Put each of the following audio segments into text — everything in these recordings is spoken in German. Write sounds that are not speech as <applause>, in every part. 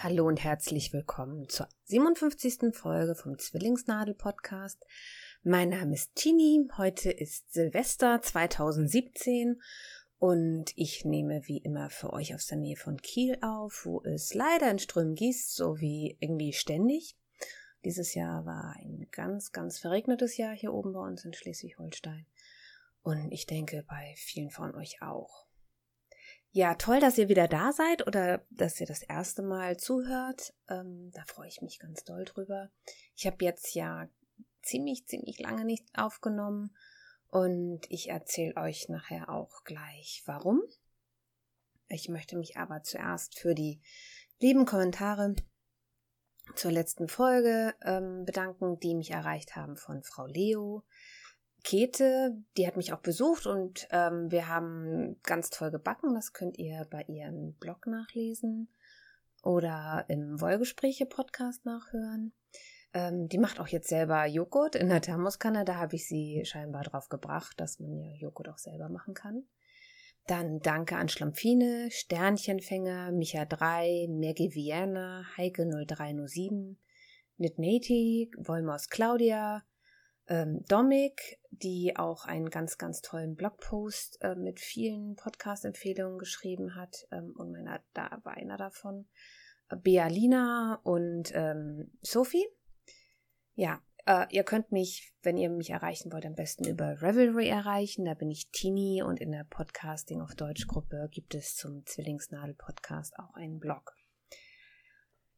Hallo und herzlich willkommen zur 57. Folge vom Zwillingsnadel Podcast. Mein Name ist Tini. Heute ist Silvester 2017 und ich nehme wie immer für euch aus der Nähe von Kiel auf, wo es leider in Strömen gießt, so wie irgendwie ständig. Dieses Jahr war ein ganz, ganz verregnetes Jahr hier oben bei uns in Schleswig-Holstein. Und ich denke bei vielen von euch auch. Ja, toll, dass ihr wieder da seid oder dass ihr das erste Mal zuhört. Ähm, da freue ich mich ganz doll drüber. Ich habe jetzt ja ziemlich, ziemlich lange nicht aufgenommen und ich erzähle euch nachher auch gleich warum. Ich möchte mich aber zuerst für die lieben Kommentare zur letzten Folge ähm, bedanken, die mich erreicht haben von Frau Leo, Käthe, die hat mich auch besucht und ähm, wir haben ganz toll gebacken. Das könnt ihr bei ihrem Blog nachlesen oder im Wollgespräche-Podcast nachhören. Ähm, die macht auch jetzt selber Joghurt in der Thermoskanne. Da habe ich sie scheinbar drauf gebracht, dass man ja Joghurt auch selber machen kann. Dann danke an Schlampfine, Sternchenfänger, Micha 3, Maggie Vienna, Heike 0307, Nitneti, Wolmos Claudia, ähm, Domik, die auch einen ganz, ganz tollen Blogpost äh, mit vielen Podcast-Empfehlungen geschrieben hat ähm, und meiner, da war einer davon. Bealina und ähm, Sophie. Ja, äh, ihr könnt mich, wenn ihr mich erreichen wollt, am besten über Revelry erreichen. Da bin ich Tini und in der Podcasting auf Deutsch Gruppe gibt es zum Zwillingsnadel Podcast auch einen Blog.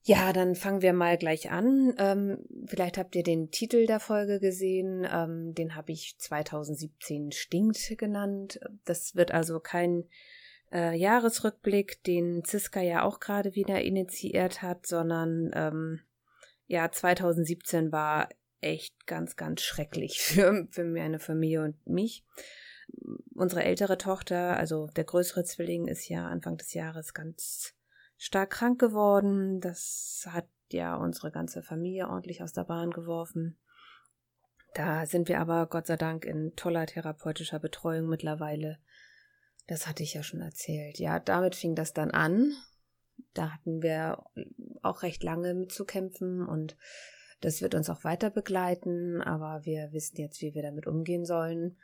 Ja, dann fangen wir mal gleich an. Ähm, vielleicht habt ihr den Titel der Folge gesehen. Ähm, den habe ich 2017 Stinkt genannt. Das wird also kein äh, Jahresrückblick, den Ziska ja auch gerade wieder initiiert hat, sondern ähm, ja, 2017 war echt ganz, ganz schrecklich <laughs> für, für meine Familie und mich. Unsere ältere Tochter, also der größere Zwilling, ist ja Anfang des Jahres ganz stark krank geworden. Das hat ja unsere ganze Familie ordentlich aus der Bahn geworfen. Da sind wir aber Gott sei Dank in toller therapeutischer Betreuung mittlerweile. Das hatte ich ja schon erzählt. Ja, damit fing das dann an. Da hatten wir auch recht lange mitzukämpfen und das wird uns auch weiter begleiten, aber wir wissen jetzt, wie wir damit umgehen sollen.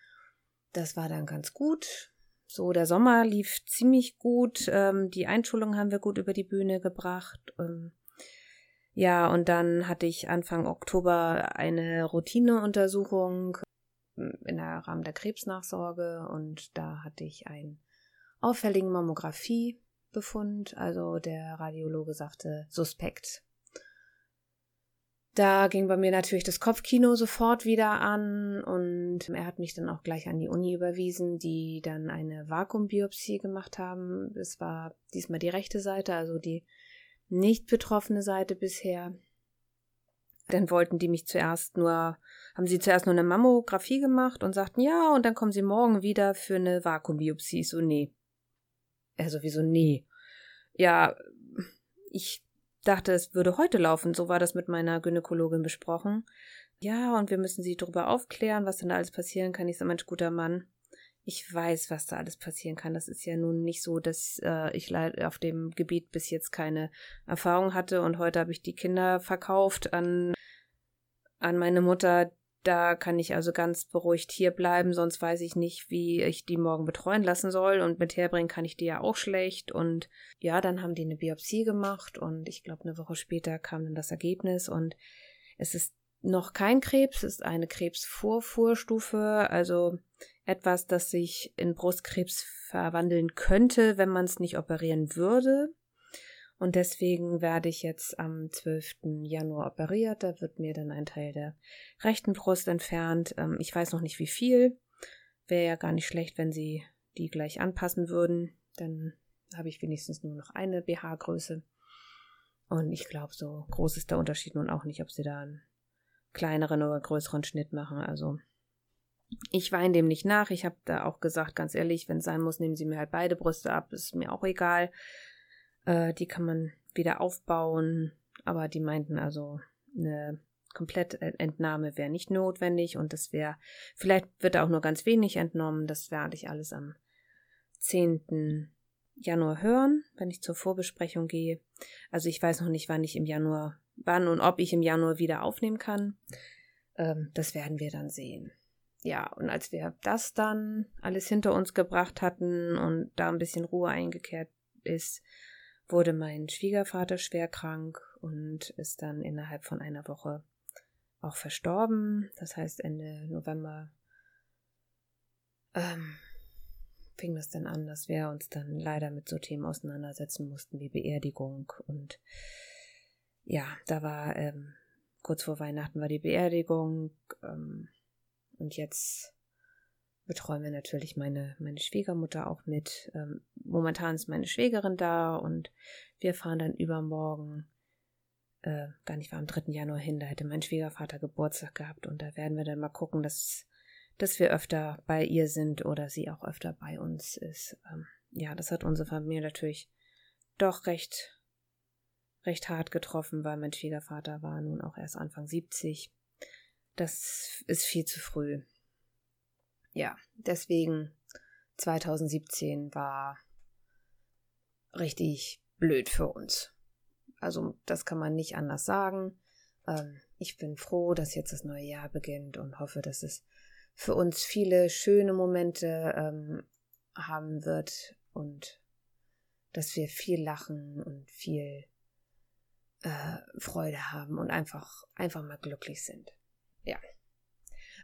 Das war dann ganz gut. So, der Sommer lief ziemlich gut. Ähm, die Einschulung haben wir gut über die Bühne gebracht. Ähm, ja, und dann hatte ich Anfang Oktober eine Routineuntersuchung in der Rahmen der Krebsnachsorge und da hatte ich einen auffälligen Mammografiebefund. Also der Radiologe sagte suspekt. Da ging bei mir natürlich das Kopfkino sofort wieder an und er hat mich dann auch gleich an die Uni überwiesen, die dann eine Vakuumbiopsie gemacht haben. Es war diesmal die rechte Seite, also die nicht betroffene Seite bisher. Dann wollten die mich zuerst nur, haben sie zuerst nur eine Mammographie gemacht und sagten, ja, und dann kommen sie morgen wieder für eine Vakuumbiopsie. So, nee. Also, wieso nee? Ja, ich dachte, es würde heute laufen. So war das mit meiner Gynäkologin besprochen. Ja, und wir müssen sie darüber aufklären, was denn da alles passieren kann. Ich sage, Mensch, guter Mann, ich weiß, was da alles passieren kann. Das ist ja nun nicht so, dass äh, ich auf dem Gebiet bis jetzt keine Erfahrung hatte und heute habe ich die Kinder verkauft an, an meine Mutter, da kann ich also ganz beruhigt hier bleiben, sonst weiß ich nicht, wie ich die morgen betreuen lassen soll. Und mit herbringen kann ich die ja auch schlecht. Und ja, dann haben die eine Biopsie gemacht und ich glaube, eine Woche später kam dann das Ergebnis und es ist noch kein Krebs, es ist eine Krebsvorvorstufe, also etwas, das sich in Brustkrebs verwandeln könnte, wenn man es nicht operieren würde. Und deswegen werde ich jetzt am 12. Januar operiert. Da wird mir dann ein Teil der rechten Brust entfernt. Ähm, ich weiß noch nicht wie viel. Wäre ja gar nicht schlecht, wenn sie die gleich anpassen würden. Dann habe ich wenigstens nur noch eine BH-Größe. Und ich glaube, so groß ist der Unterschied nun auch nicht, ob sie da einen kleineren oder größeren Schnitt machen. Also ich weine dem nicht nach. Ich habe da auch gesagt, ganz ehrlich, wenn es sein muss, nehmen Sie mir halt beide Brüste ab. Ist mir auch egal. Äh, die kann man wieder aufbauen, aber die meinten also, eine Komplettentnahme wäre nicht notwendig und das wäre, vielleicht wird auch nur ganz wenig entnommen, das werde ich alles am 10. Januar hören, wenn ich zur Vorbesprechung gehe. Also ich weiß noch nicht, wann ich im Januar, wann und ob ich im Januar wieder aufnehmen kann. Ähm, das werden wir dann sehen. Ja, und als wir das dann alles hinter uns gebracht hatten und da ein bisschen Ruhe eingekehrt ist, wurde mein Schwiegervater schwer krank und ist dann innerhalb von einer Woche auch verstorben. Das heißt, Ende November ähm, fing das dann an, dass wir uns dann leider mit so Themen auseinandersetzen mussten wie Beerdigung und ja, da war ähm, kurz vor Weihnachten war die Beerdigung ähm, und jetzt betreuen wir natürlich meine, meine Schwiegermutter auch mit. Ähm, momentan ist meine Schwägerin da und wir fahren dann übermorgen, äh, gar nicht war am 3. Januar hin, da hätte mein Schwiegervater Geburtstag gehabt und da werden wir dann mal gucken, dass dass wir öfter bei ihr sind oder sie auch öfter bei uns ist. Ähm, ja, das hat unsere Familie natürlich doch recht, recht hart getroffen, weil mein Schwiegervater war nun auch erst Anfang 70. Das ist viel zu früh. Ja, deswegen 2017 war richtig blöd für uns. Also das kann man nicht anders sagen. Ähm, ich bin froh, dass jetzt das neue Jahr beginnt und hoffe, dass es für uns viele schöne Momente ähm, haben wird und dass wir viel lachen und viel äh, Freude haben und einfach, einfach mal glücklich sind. Ja.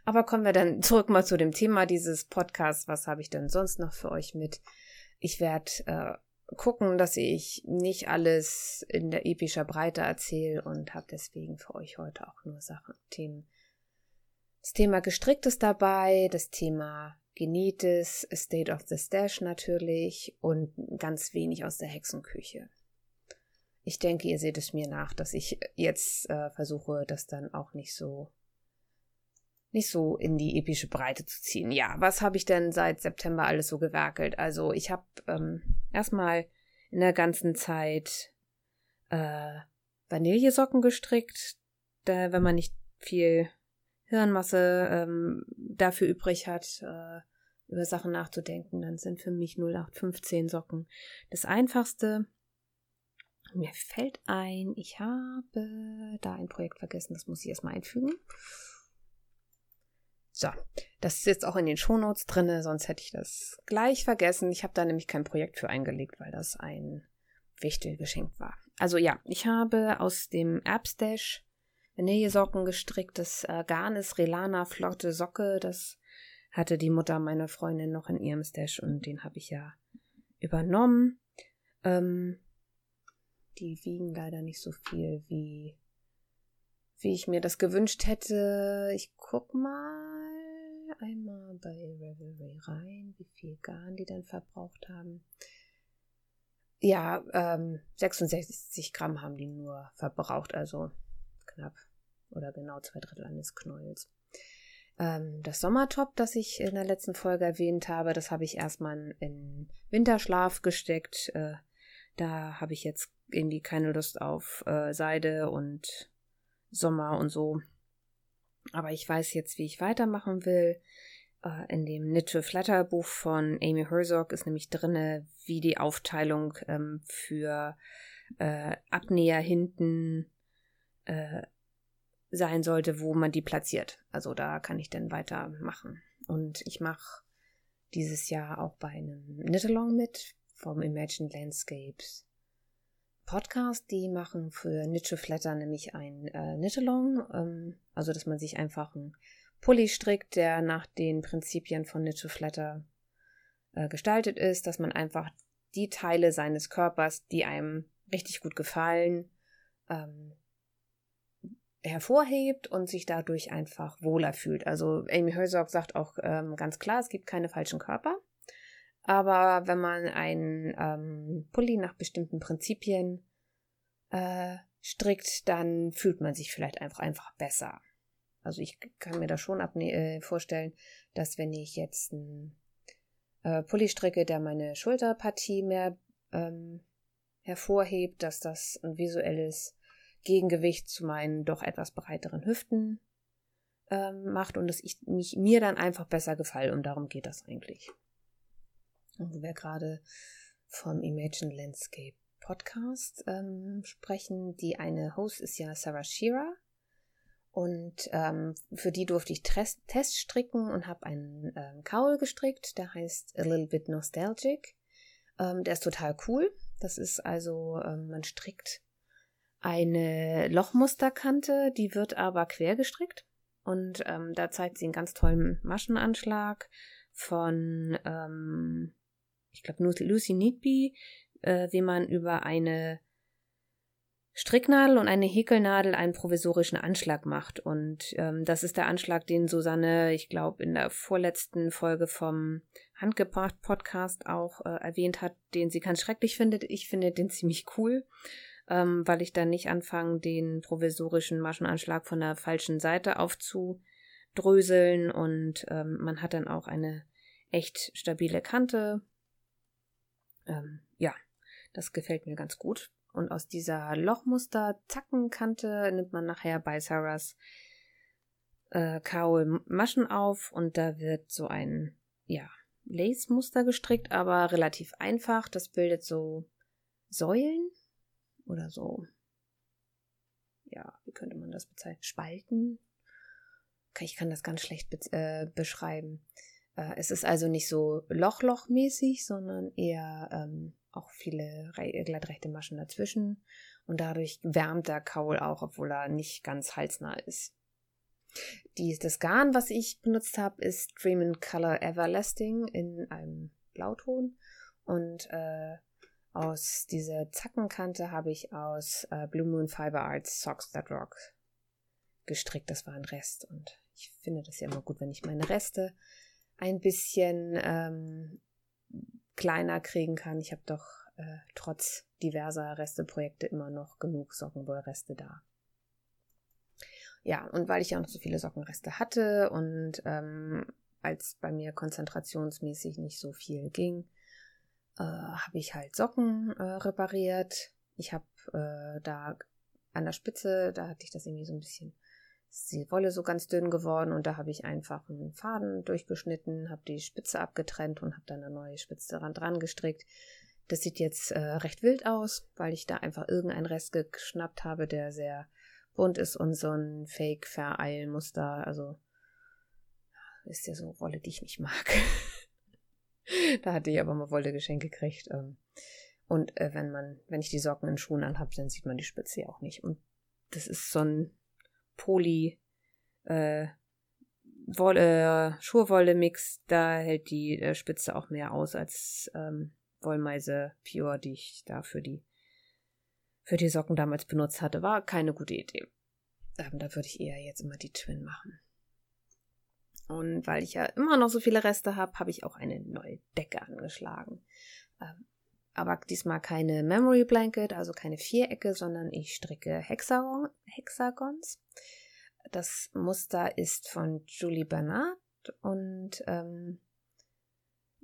Aber kommen wir dann <laughs> zurück mal zu dem Thema dieses Podcasts. Was habe ich denn sonst noch für euch mit? Ich werde äh, gucken, dass ich nicht alles in der epischer Breite erzähle und habe deswegen für euch heute auch nur Sachen, Themen das Thema Gestricktes dabei, das Thema Genähtes, State of the Stash natürlich und ganz wenig aus der Hexenküche. Ich denke, ihr seht es mir nach, dass ich jetzt äh, versuche, das dann auch nicht so nicht so in die epische Breite zu ziehen. Ja, was habe ich denn seit September alles so gewerkelt? Also ich habe ähm, erstmal in der ganzen Zeit äh, Vanillesocken gestrickt, da, wenn man nicht viel Hirnmasse ähm, dafür übrig hat, äh, über Sachen nachzudenken, dann sind für mich 0815 Socken das einfachste. Mir fällt ein, ich habe da ein Projekt vergessen, das muss ich erstmal einfügen. So, das ist jetzt auch in den Shownotes drin, sonst hätte ich das gleich vergessen. Ich habe da nämlich kein Projekt für eingelegt, weil das ein Wichtelgeschenk war. Also ja, ich habe aus dem Appstash Vanillesocken gestricktes äh, Garn ist Relana flotte Socke. Das hatte die Mutter meiner Freundin noch in ihrem Stash und den habe ich ja übernommen. Ähm, die wiegen leider nicht so viel, wie, wie ich mir das gewünscht hätte. Ich guck mal einmal bei Revelry rein, wie viel Garn die dann verbraucht haben. Ja, ähm, 66 Gramm haben die nur verbraucht, also knapp oder genau zwei Drittel eines Knäuels. Ähm, das Sommertop, das ich in der letzten Folge erwähnt habe, das habe ich erstmal in Winterschlaf gesteckt. Äh, da habe ich jetzt irgendwie keine Lust auf äh, Seide und Sommer und so. Aber ich weiß jetzt, wie ich weitermachen will. Äh, in dem Knit Flatter Buch von Amy Herzog ist nämlich drinne, wie die Aufteilung ähm, für äh, Abnäher hinten äh, sein sollte, wo man die platziert. Also da kann ich dann weitermachen. Und ich mache dieses Jahr auch bei einem Knit-Along mit vom Imagine Landscapes Podcast. Die machen für Knit Flatter nämlich ein äh, Knit-Along. Ähm, also, dass man sich einfach einen Pulli strickt, der nach den Prinzipien von Knit Flatter äh, gestaltet ist, dass man einfach die Teile seines Körpers, die einem richtig gut gefallen, ähm, hervorhebt und sich dadurch einfach wohler fühlt. Also Amy Herzog sagt auch ähm, ganz klar, es gibt keine falschen Körper. Aber wenn man einen ähm, Pulli nach bestimmten Prinzipien äh, strickt, dann fühlt man sich vielleicht einfach einfach besser. Also ich kann mir das schon äh, vorstellen, dass wenn ich jetzt einen äh, Pulli stricke, der meine Schulterpartie mehr ähm, hervorhebt, dass das ein visuelles Gegengewicht zu meinen doch etwas breiteren Hüften ähm, macht und dass ich mich mir dann einfach besser gefalle und darum geht das eigentlich. Und wer gerade vom Imagine Landscape Podcast ähm, sprechen. Die eine Host ist ja Sarah Shearer. Und ähm, für die durfte ich Test, Test stricken und habe einen ähm, Kaul gestrickt, der heißt A Little Bit Nostalgic. Ähm, der ist total cool. Das ist also, ähm, man strickt eine Lochmusterkante, die wird aber quer gestrickt. Und ähm, da zeigt sie einen ganz tollen Maschenanschlag von, ähm, ich glaube, Lucy Neatby, äh, wie man über eine Stricknadel und eine Häkelnadel einen provisorischen Anschlag macht. Und ähm, das ist der Anschlag, den Susanne, ich glaube, in der vorletzten Folge vom Handgebracht Podcast auch äh, erwähnt hat, den sie ganz schrecklich findet. Ich finde den ziemlich cool, ähm, weil ich dann nicht anfange, den provisorischen Maschenanschlag von der falschen Seite aufzudröseln und ähm, man hat dann auch eine echt stabile Kante. Ähm, ja, das gefällt mir ganz gut. Und aus dieser Lochmuster-Zackenkante nimmt man nachher bei Sarahs äh, Kaul Maschen auf und da wird so ein, ja, Lace-Muster gestrickt, aber relativ einfach. Das bildet so Säulen oder so, ja, wie könnte man das bezeichnen? Spalten? Ich kann das ganz schlecht be äh, beschreiben. Äh, es ist also nicht so Loch-Loch-mäßig, sondern eher ähm, auch viele glattrechte Maschen dazwischen und dadurch wärmt der Kaul auch, obwohl er nicht ganz halsnah ist. Die, das Garn, was ich benutzt habe, ist Dream Color Everlasting in einem Blauton und äh, aus dieser Zackenkante habe ich aus äh, Blue Moon Fiber Arts Socks That Rock gestrickt. Das war ein Rest und ich finde das ja immer gut, wenn ich meine Reste ein bisschen ähm, kleiner kriegen kann. Ich habe doch äh, trotz diverser Resteprojekte immer noch genug Sockenwollreste da. Ja, und weil ich ja noch so viele Sockenreste hatte und ähm, als bei mir konzentrationsmäßig nicht so viel ging, äh, habe ich halt Socken äh, repariert. Ich habe äh, da an der Spitze, da hatte ich das irgendwie so ein bisschen die Wolle so ganz dünn geworden und da habe ich einfach einen Faden durchgeschnitten, habe die Spitze abgetrennt und habe dann eine neue Spitze daran dran gestrickt. Das sieht jetzt äh, recht wild aus, weil ich da einfach irgendeinen Rest geschnappt habe, der sehr bunt ist und so ein Fake-Vereilmuster. Also ist ja so Wolle, die ich nicht mag. <laughs> da hatte ich aber mal Wolle geschenkt gekriegt. Ähm, und äh, wenn man, wenn ich die Socken in Schuhen anhabe, dann sieht man die Spitze ja auch nicht. Und das ist so ein Poly äh, Wolle, Schurwolle-Mix, da hält die äh, Spitze auch mehr aus als ähm, Wollmeise Pure, die ich da für die, für die Socken damals benutzt hatte. War keine gute Idee. Ähm, da würde ich eher jetzt immer die Twin machen. Und weil ich ja immer noch so viele Reste habe, habe ich auch eine neue Decke angeschlagen. Ähm, aber diesmal keine Memory Blanket, also keine Vierecke, sondern ich stricke Hexagon, Hexagons. Das Muster ist von Julie Bernard und ähm,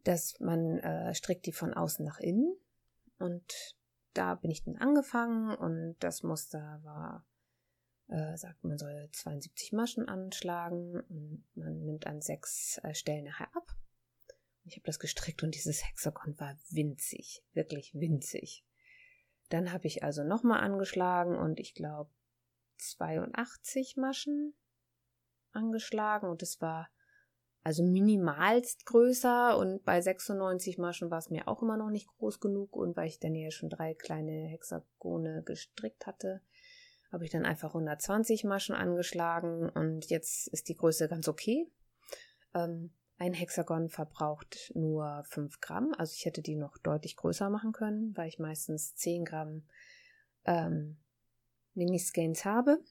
dass man äh, strickt die von außen nach innen und da bin ich dann angefangen und das Muster war, äh, sagt man soll 72 Maschen anschlagen und man nimmt an sechs äh, Stellen nachher ab ich habe das gestrickt und dieses Hexagon war winzig, wirklich winzig. Dann habe ich also nochmal angeschlagen und ich glaube 82 Maschen angeschlagen und es war also minimalst größer und bei 96 Maschen war es mir auch immer noch nicht groß genug und weil ich dann ja schon drei kleine Hexagone gestrickt hatte, habe ich dann einfach 120 Maschen angeschlagen und jetzt ist die Größe ganz okay. Ähm, ein Hexagon verbraucht nur 5 Gramm, also ich hätte die noch deutlich größer machen können, weil ich meistens 10 Gramm ähm, Mini-Skeins habe.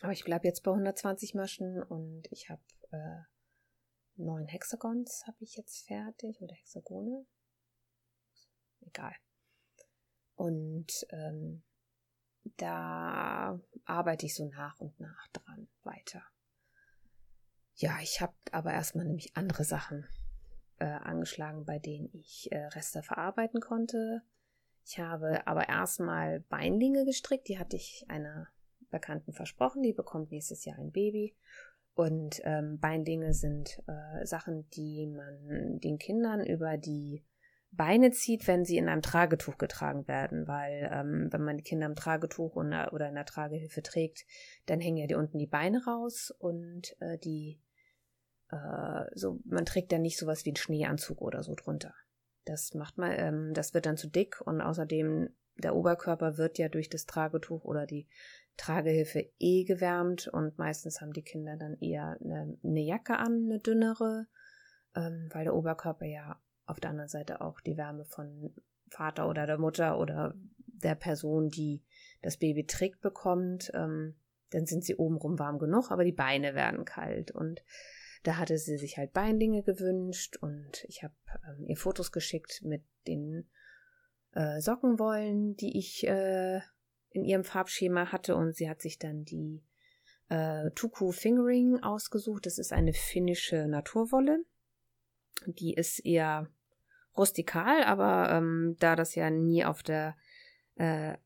Aber ich bleibe jetzt bei 120 Maschen und ich habe äh, neun Hexagons habe ich jetzt fertig oder Hexagone. Egal. Und ähm, da arbeite ich so nach und nach dran weiter. Ja, ich habe aber erstmal nämlich andere Sachen äh, angeschlagen, bei denen ich äh, Reste verarbeiten konnte. Ich habe aber erstmal Beinlinge gestrickt, die hatte ich einer Bekannten versprochen, die bekommt nächstes Jahr ein Baby. Und ähm, Beinlinge sind äh, Sachen, die man den Kindern über die Beine zieht, wenn sie in einem Tragetuch getragen werden, weil ähm, wenn man die Kinder im Tragetuch oder, oder in der Tragehilfe trägt, dann hängen ja die unten die Beine raus und äh, die äh, so man trägt dann nicht sowas wie einen Schneeanzug oder so drunter. Das macht man, ähm, das wird dann zu dick und außerdem der Oberkörper wird ja durch das Tragetuch oder die Tragehilfe eh gewärmt und meistens haben die Kinder dann eher eine, eine Jacke an, eine dünnere, ähm, weil der Oberkörper ja auf der anderen Seite auch die Wärme von Vater oder der Mutter oder der Person, die das Baby trägt, bekommt. Ähm, dann sind sie obenrum warm genug, aber die Beine werden kalt. Und da hatte sie sich halt Beinlinge gewünscht und ich habe ähm, ihr Fotos geschickt mit den äh, Sockenwollen, die ich äh, in ihrem Farbschema hatte und sie hat sich dann die äh, Tuku Fingering ausgesucht. Das ist eine finnische Naturwolle. Die ist eher rustikal, aber ähm, da das ja nie auf der äh,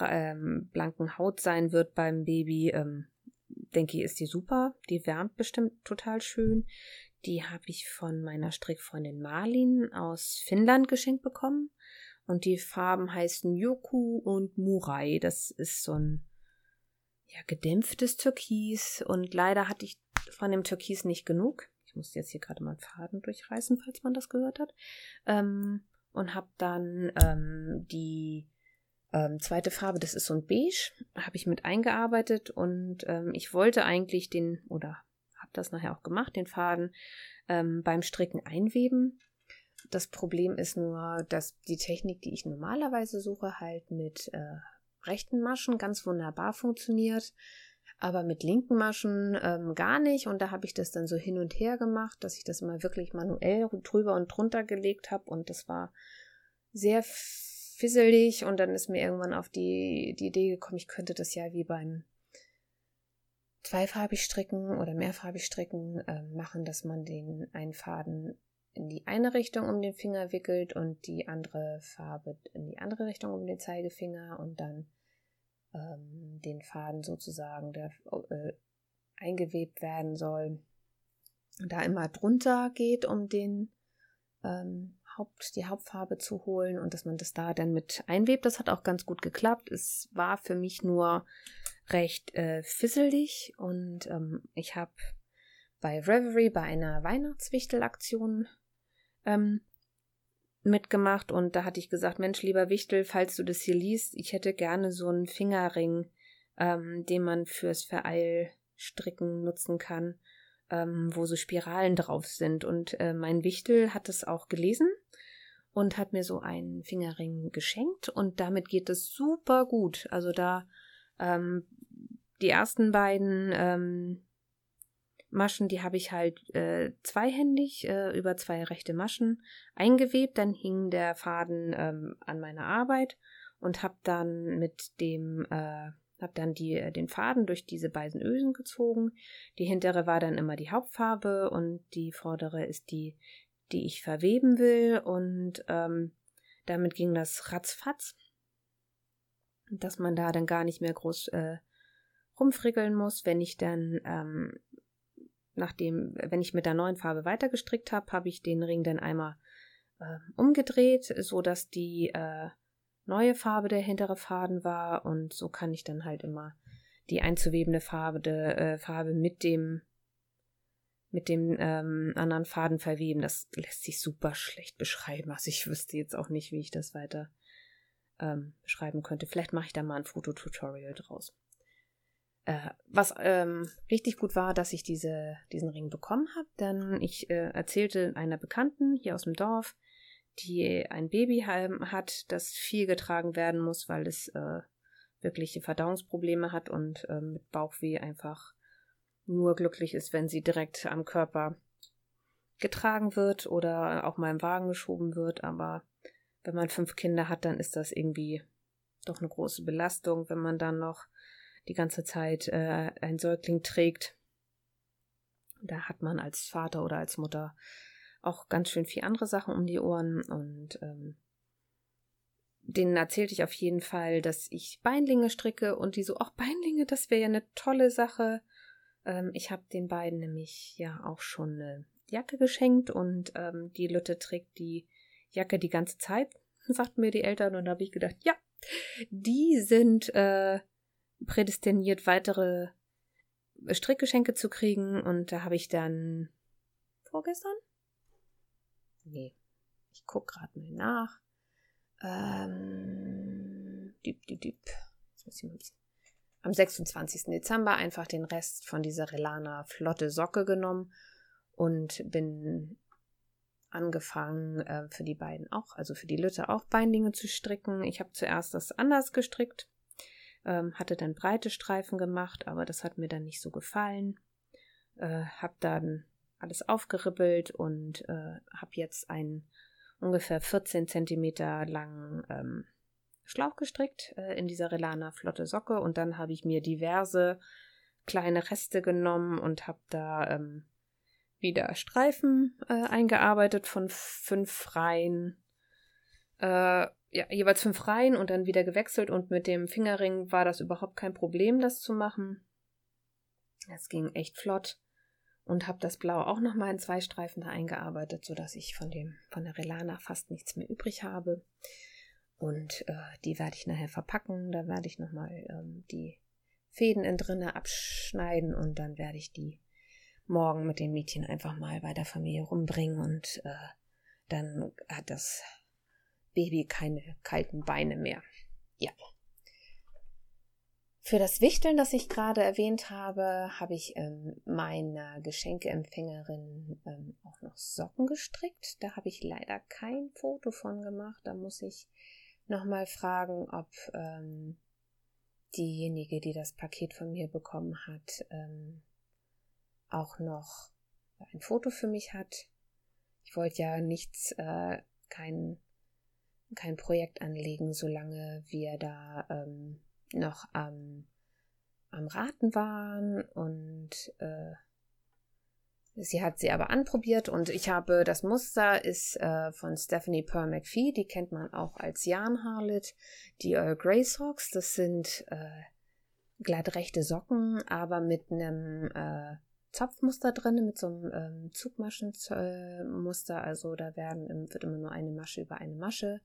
ähm, blanken Haut sein wird beim Baby, ähm, denke ich, ist die super. Die wärmt bestimmt total schön. Die habe ich von meiner Strickfreundin Marlin aus Finnland geschenkt bekommen. Und die Farben heißen Yoku und Murai. Das ist so ein ja, gedämpftes Türkis. Und leider hatte ich von dem Türkis nicht genug. Ich musste jetzt hier gerade mal Faden durchreißen, falls man das gehört hat. Ähm, und habe dann ähm, die ähm, zweite Farbe, das ist so ein Beige, habe ich mit eingearbeitet und ähm, ich wollte eigentlich den, oder habe das nachher auch gemacht, den Faden ähm, beim Stricken einweben. Das Problem ist nur, dass die Technik, die ich normalerweise suche, halt mit äh, rechten Maschen ganz wunderbar funktioniert, aber mit linken Maschen ähm, gar nicht. Und da habe ich das dann so hin und her gemacht, dass ich das immer wirklich manuell drüber und drunter gelegt habe. Und das war sehr fisselig. Und dann ist mir irgendwann auf die, die Idee gekommen, ich könnte das ja wie beim zweifarbig stricken oder mehrfarbig stricken äh, machen, dass man den einen Faden in die eine Richtung um den Finger wickelt und die andere Farbe in die andere Richtung um den Zeigefinger und dann ähm, den Faden sozusagen, der äh, eingewebt werden soll, da immer drunter geht, um den ähm, Haupt, die Hauptfarbe zu holen und dass man das da dann mit einwebt. Das hat auch ganz gut geklappt. Es war für mich nur recht äh, fisselig und ähm, ich habe bei Reverie bei einer Weihnachtswichtelaktion ähm, mitgemacht und da hatte ich gesagt, Mensch, lieber Wichtel, falls du das hier liest, ich hätte gerne so einen Fingerring, ähm, den man fürs Vereilstricken nutzen kann, ähm, wo so Spiralen drauf sind. Und äh, mein Wichtel hat es auch gelesen und hat mir so einen Fingerring geschenkt und damit geht es super gut. Also da ähm, die ersten beiden ähm, Maschen, die habe ich halt äh, zweihändig äh, über zwei rechte Maschen eingewebt. Dann hing der Faden ähm, an meiner Arbeit und habe dann mit dem äh, habe dann die, äh, den Faden durch diese beiden Ösen gezogen. Die hintere war dann immer die Hauptfarbe und die vordere ist die, die ich verweben will. Und ähm, damit ging das ratzfatz, dass man da dann gar nicht mehr groß äh, rumfrickeln muss. Wenn ich dann ähm, nachdem, wenn ich mit der neuen Farbe weitergestrickt habe, habe ich den Ring dann einmal äh, umgedreht, so dass die äh, neue Farbe der hintere Faden war und so kann ich dann halt immer die einzuwebende Farbe, äh, Farbe mit dem mit dem ähm, anderen Faden verweben. Das lässt sich super schlecht beschreiben. Also ich wüsste jetzt auch nicht, wie ich das weiter ähm, beschreiben könnte. Vielleicht mache ich da mal ein Fototutorial draus. Äh, was ähm, richtig gut war, dass ich diese, diesen Ring bekommen habe, denn ich äh, erzählte einer Bekannten hier aus dem Dorf, die ein Baby hat, das viel getragen werden muss, weil es äh, wirkliche Verdauungsprobleme hat und äh, mit Bauchweh einfach nur glücklich ist, wenn sie direkt am Körper getragen wird oder auch mal im Wagen geschoben wird. Aber wenn man fünf Kinder hat, dann ist das irgendwie doch eine große Belastung, wenn man dann noch die ganze Zeit äh, ein Säugling trägt. Da hat man als Vater oder als Mutter auch ganz schön viel andere Sachen um die Ohren und ähm, denen erzählte ich auf jeden Fall, dass ich Beinlinge stricke und die so, ach Beinlinge, das wäre ja eine tolle Sache. Ähm, ich habe den beiden nämlich ja auch schon eine Jacke geschenkt und ähm, die Lütte trägt die Jacke die ganze Zeit, <laughs> sagten mir die Eltern. Und da habe ich gedacht, ja, die sind äh, prädestiniert, weitere Strickgeschenke zu kriegen. Und da habe ich dann vorgestern? Nee, ich gucke gerade mal nach. Ähm, dip, dip, dip. Jetzt muss ich mal ein bisschen am 26. Dezember einfach den Rest von dieser Relana flotte Socke genommen und bin angefangen äh, für die beiden auch, also für die Lütte auch Beinlinge zu stricken. Ich habe zuerst das anders gestrickt, ähm, hatte dann breite Streifen gemacht, aber das hat mir dann nicht so gefallen. Äh, habe dann alles aufgeribbelt und äh, habe jetzt einen ungefähr 14 Zentimeter langen ähm, Schlauch gestrickt äh, in dieser Relana flotte Socke und dann habe ich mir diverse kleine Reste genommen und habe da ähm, wieder Streifen äh, eingearbeitet von fünf Reihen. Äh, ja, jeweils fünf Reihen und dann wieder gewechselt und mit dem Fingerring war das überhaupt kein Problem, das zu machen. Es ging echt flott und habe das Blau auch nochmal in zwei Streifen da eingearbeitet, sodass ich von dem von der Relana fast nichts mehr übrig habe. Und äh, die werde ich nachher verpacken. Da werde ich nochmal ähm, die Fäden in drinne abschneiden und dann werde ich die morgen mit den Mädchen einfach mal bei der Familie rumbringen und äh, dann hat das Baby keine kalten Beine mehr. Ja. Für das Wichteln, das ich gerade erwähnt habe, habe ich ähm, meiner Geschenkeempfängerin ähm, auch noch Socken gestrickt. Da habe ich leider kein Foto von gemacht. Da muss ich nochmal fragen, ob ähm, diejenige, die das Paket von mir bekommen hat, ähm, auch noch ein Foto für mich hat. Ich wollte ja nichts, äh, kein, kein Projekt anlegen, solange wir da ähm, noch am, am Raten waren und äh, Sie hat sie aber anprobiert und ich habe das Muster ist äh, von Stephanie Pearl McPhee, die kennt man auch als Jan Harlet, die Earl Grey Socks, das sind äh, glattrechte Socken, aber mit einem äh, Zopfmuster drin, mit so einem ähm, Zugmaschenmuster. Also da werden, wird immer nur eine Masche über eine Masche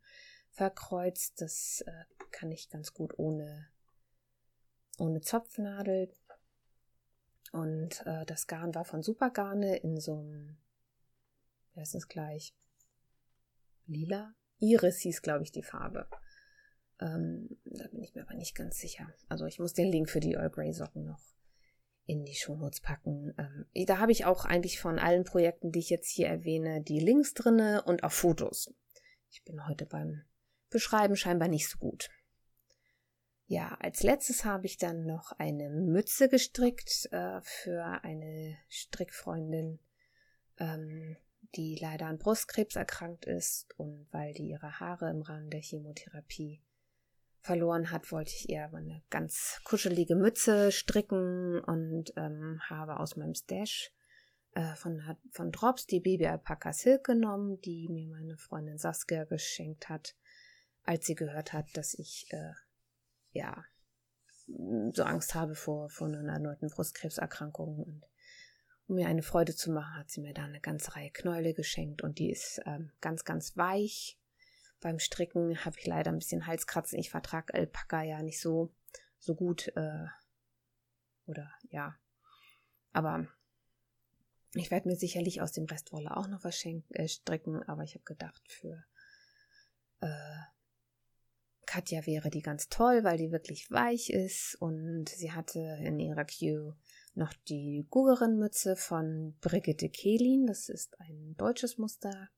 verkreuzt. Das äh, kann ich ganz gut ohne, ohne Zopfnadel. Und äh, das Garn war von Supergarne in so einem, wie heißt es gleich? Lila? Iris hieß, glaube ich, die Farbe. Ähm, da bin ich mir aber nicht ganz sicher. Also ich muss den Link für die Earl Grey Socken noch in die Shownotes packen. Ähm, da habe ich auch eigentlich von allen Projekten, die ich jetzt hier erwähne, die Links drinne und auch Fotos. Ich bin heute beim Beschreiben scheinbar nicht so gut. Ja, als letztes habe ich dann noch eine Mütze gestrickt äh, für eine Strickfreundin, ähm, die leider an Brustkrebs erkrankt ist und weil die ihre Haare im Rahmen der Chemotherapie verloren hat, wollte ich ihr eine ganz kuschelige Mütze stricken und ähm, habe aus meinem Stash äh, von, von Drops die Baby Alpaca Silk genommen, die mir meine Freundin Saskia geschenkt hat, als sie gehört hat, dass ich äh, ja so Angst habe vor, vor einer erneuten Brustkrebserkrankung und um mir eine Freude zu machen, hat sie mir da eine ganze Reihe Knäule geschenkt und die ist ähm, ganz, ganz weich beim Stricken habe ich leider ein bisschen Halskratzen. Ich vertrage Alpaka ja nicht so, so gut. Äh, oder ja. Aber ich werde mir sicherlich aus dem Restwolle auch noch was schenken, äh, stricken. Aber ich habe gedacht, für äh, Katja wäre die ganz toll, weil die wirklich weich ist. Und sie hatte in ihrer Queue noch die Gugerin-Mütze von Brigitte Kehlin. Das ist ein deutsches Muster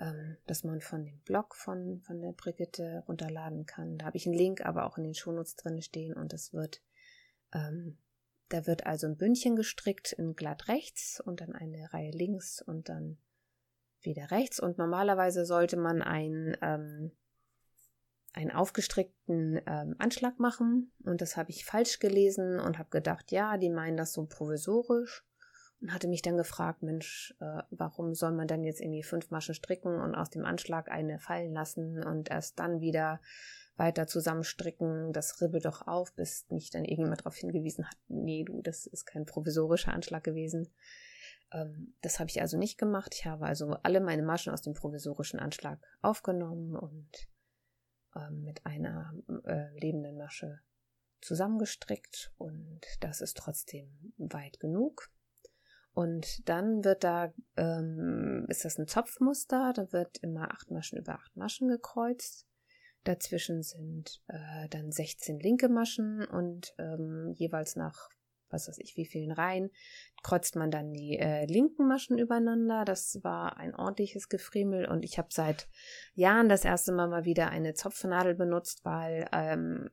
ähm, dass man von dem Blog von, von der Brigitte runterladen kann. Da habe ich einen Link, aber auch in den Shownotes drin stehen und es wird, ähm, da wird also ein Bündchen gestrickt in glatt rechts und dann eine Reihe links und dann wieder rechts und normalerweise sollte man einen, ähm, einen aufgestrickten ähm, Anschlag machen und das habe ich falsch gelesen und habe gedacht, ja, die meinen das so provisorisch und hatte mich dann gefragt, Mensch, äh, warum soll man dann jetzt irgendwie fünf Maschen stricken und aus dem Anschlag eine fallen lassen und erst dann wieder weiter zusammenstricken, das ribbelt doch auf, bis mich dann irgendjemand darauf hingewiesen hat, nee, du, das ist kein provisorischer Anschlag gewesen. Ähm, das habe ich also nicht gemacht. Ich habe also alle meine Maschen aus dem provisorischen Anschlag aufgenommen und mit einer äh, lebenden Masche zusammengestrickt und das ist trotzdem weit genug. Und dann wird da, ähm, ist das ein Zopfmuster, da wird immer acht Maschen über acht Maschen gekreuzt. Dazwischen sind äh, dann 16 linke Maschen und ähm, jeweils nach was weiß ich, wie vielen Reihen, kreuzt man dann die äh, linken Maschen übereinander. Das war ein ordentliches Gefriemel und ich habe seit Jahren das erste Mal mal wieder eine Zopfnadel benutzt, weil ähm,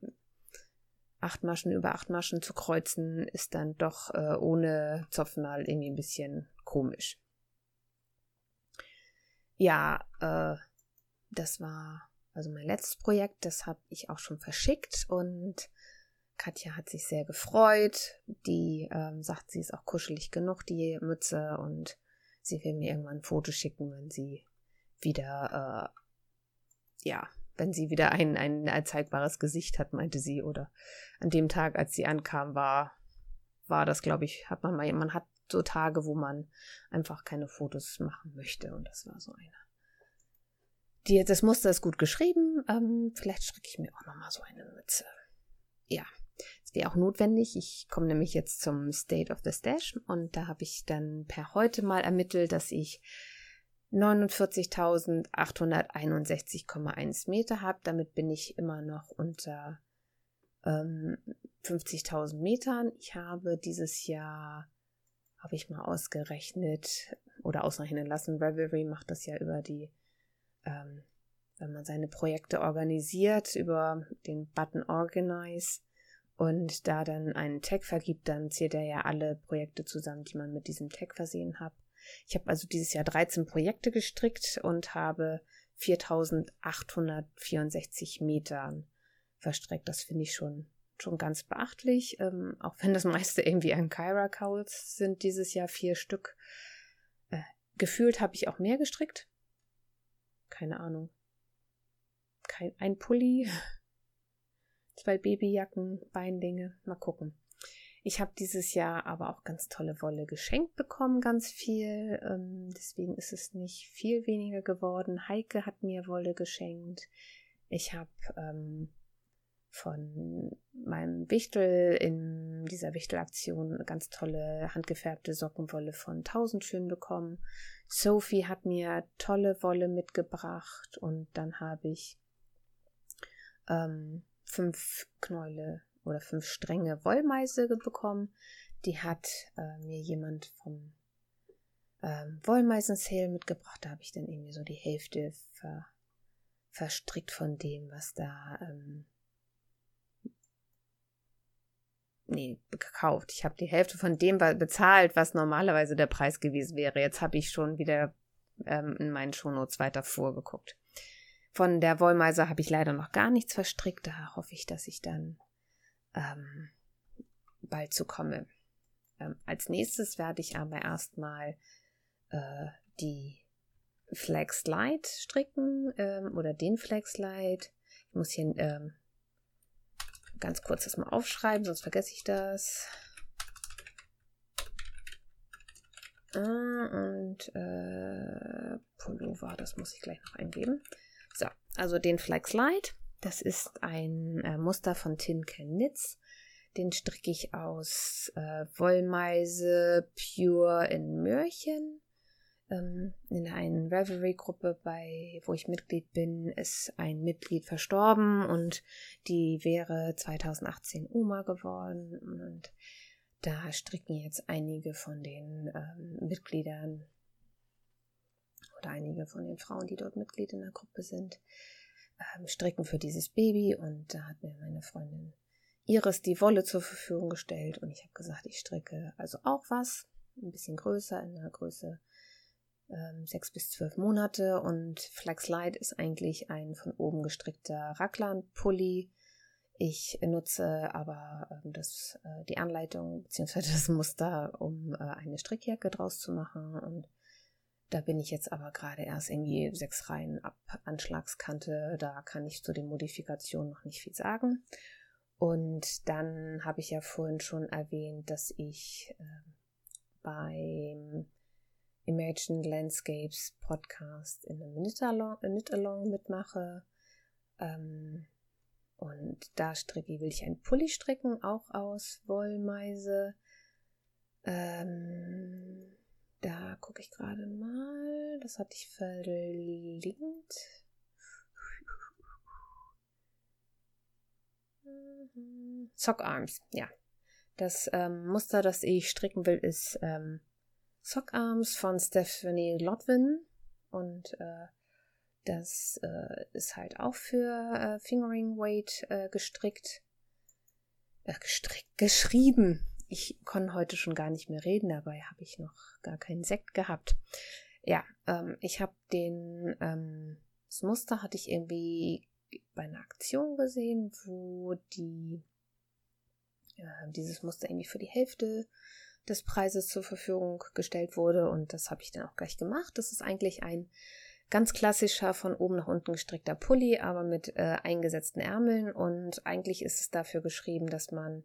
acht Maschen über acht Maschen zu kreuzen ist dann doch äh, ohne Zopfnadel irgendwie ein bisschen komisch. Ja, äh, das war also mein letztes Projekt, das habe ich auch schon verschickt und Katja hat sich sehr gefreut. Die ähm, sagt, sie ist auch kuschelig genug, die Mütze, und sie will mir irgendwann ein Foto schicken, wenn sie wieder, äh, ja, wenn sie wieder ein, ein erzeigbares Gesicht hat, meinte sie. Oder an dem Tag, als sie ankam, war, war das, glaube ich, hat man mal, man hat so Tage, wo man einfach keine Fotos machen möchte. Und das war so eine. Die, das Muster ist gut geschrieben. Ähm, vielleicht stricke ich mir auch noch mal so eine Mütze. Ja. Wäre auch notwendig. Ich komme nämlich jetzt zum State of the Stash und da habe ich dann per heute mal ermittelt, dass ich 49.861,1 Meter habe. Damit bin ich immer noch unter ähm, 50.000 Metern. Ich habe dieses Jahr, habe ich mal ausgerechnet oder ausrechnen lassen, Revelry macht das ja über die, ähm, wenn man seine Projekte organisiert, über den Button Organize und da dann einen Tag vergibt, dann zählt er ja alle Projekte zusammen, die man mit diesem Tag versehen hat. Ich habe also dieses Jahr 13 Projekte gestrickt und habe 4864 Metern verstreckt. Das finde ich schon, schon ganz beachtlich. Ähm, auch wenn das <laughs> meiste irgendwie an Kyra Cowls sind, dieses Jahr vier Stück. Äh, gefühlt habe ich auch mehr gestrickt. Keine Ahnung. Kein, ein Pulli, <laughs> zwei Babyjacken, Beinlinge. Mal gucken. Ich habe dieses Jahr aber auch ganz tolle Wolle geschenkt bekommen, ganz viel. Ähm, deswegen ist es nicht viel weniger geworden. Heike hat mir Wolle geschenkt. Ich habe ähm, von meinem Wichtel in dieser Wichtelaktion ganz tolle handgefärbte Sockenwolle von Tausendschön bekommen. Sophie hat mir tolle Wolle mitgebracht und dann habe ich ähm, fünf Knäule oder fünf Stränge Wollmeise bekommen. Die hat äh, mir jemand vom ähm, Wollmeisen-Sale mitgebracht. Da habe ich dann irgendwie so die Hälfte ver verstrickt von dem, was da ähm, nee, gekauft. Ich habe die Hälfte von dem bezahlt, was normalerweise der Preis gewesen wäre. Jetzt habe ich schon wieder ähm, in meinen Shownotes weiter vorgeguckt. Von der Wollmeise habe ich leider noch gar nichts verstrickt. Da hoffe ich, dass ich dann ähm, bald zu komme. Ähm, als nächstes werde ich aber erstmal äh, die Flex Light stricken ähm, oder den Flex Light. Ich muss hier ähm, ganz kurz das mal aufschreiben, sonst vergesse ich das. Ah, und äh, Pullover, das muss ich gleich noch eingeben. So, also den Flex Light. Das ist ein äh, Muster von Tin Can Knits. Den stricke ich aus äh, Wollmeise Pure in Mörchen. Ähm, in einer Revelry-Gruppe, bei wo ich Mitglied bin, ist ein Mitglied verstorben und die wäre 2018 Oma geworden. Und da stricken jetzt einige von den ähm, Mitgliedern oder einige von den Frauen, die dort Mitglied in der Gruppe sind, ähm, stricken für dieses Baby und da hat mir meine Freundin Iris die Wolle zur Verfügung gestellt und ich habe gesagt, ich stricke also auch was, ein bisschen größer, in der Größe ähm, sechs bis zwölf Monate und Flex Light ist eigentlich ein von oben gestrickter Raglan-Pulli. Ich nutze aber ähm, das, äh, die Anleitung bzw. <laughs> das Muster, um äh, eine Strickjacke draus zu machen und da bin ich jetzt aber gerade erst irgendwie sechs Reihen ab Anschlagskante. Da kann ich zu den Modifikationen noch nicht viel sagen. Und dann habe ich ja vorhin schon erwähnt, dass ich äh, beim Imagine Landscapes Podcast in einem Knit-Along mitmache. Ähm, und da stricke, will ich einen Pulli stricken, auch aus Wollmeise. Ähm, da gucke ich gerade mal. Das hatte ich verlinkt. Sock Arms, ja. Das ähm, Muster, das ich stricken will, ist ähm, Sock Arms von Stephanie Lodwin. Und äh, das äh, ist halt auch für äh, Fingering Weight äh, gestrickt. Äh, gestrickt, geschrieben. Ich konnte heute schon gar nicht mehr reden, dabei habe ich noch gar keinen Sekt gehabt. Ja, ähm, ich habe den, ähm, das Muster hatte ich irgendwie bei einer Aktion gesehen, wo die äh, dieses Muster irgendwie für die Hälfte des Preises zur Verfügung gestellt wurde und das habe ich dann auch gleich gemacht. Das ist eigentlich ein ganz klassischer von oben nach unten gestrickter Pulli, aber mit äh, eingesetzten Ärmeln und eigentlich ist es dafür geschrieben, dass man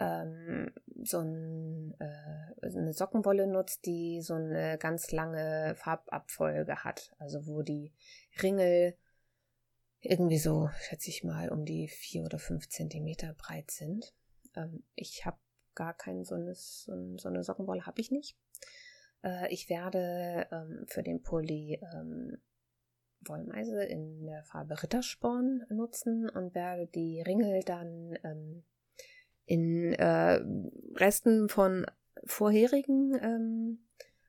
ähm, so ein, äh, eine Sockenwolle nutzt, die so eine ganz lange Farbabfolge hat, also wo die Ringel irgendwie so, schätze ich mal, um die vier oder fünf Zentimeter breit sind. Ähm, ich habe gar keinen so eine, so eine Sockenwolle habe ich nicht. Äh, ich werde ähm, für den Pulli ähm, Wollmeise in der Farbe Rittersporn nutzen und werde die Ringel dann ähm, in äh, Resten von vorherigen ähm,